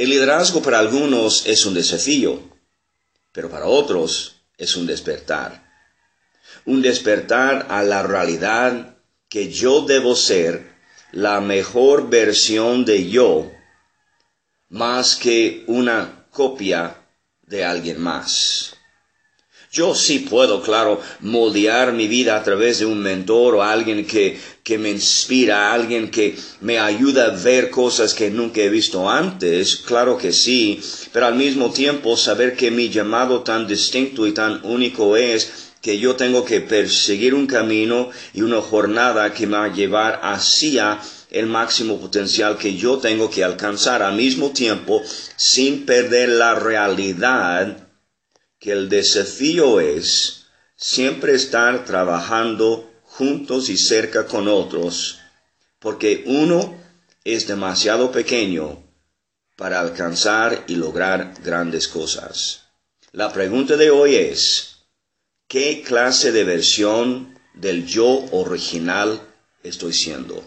El liderazgo para algunos es un desafío, pero para otros es un despertar. Un despertar a la realidad que yo debo ser la mejor versión de yo más que una copia de alguien más. Yo sí puedo, claro, moldear mi vida a través de un mentor o alguien que, que me inspira, alguien que me ayuda a ver cosas que nunca he visto antes, claro que sí, pero al mismo tiempo saber que mi llamado tan distinto y tan único es que yo tengo que perseguir un camino y una jornada que me va a llevar hacia el máximo potencial que yo tengo que alcanzar al mismo tiempo sin perder la realidad que el desafío es siempre estar trabajando juntos y cerca con otros, porque uno es demasiado pequeño para alcanzar y lograr grandes cosas. La pregunta de hoy es, ¿qué clase de versión del yo original estoy siendo?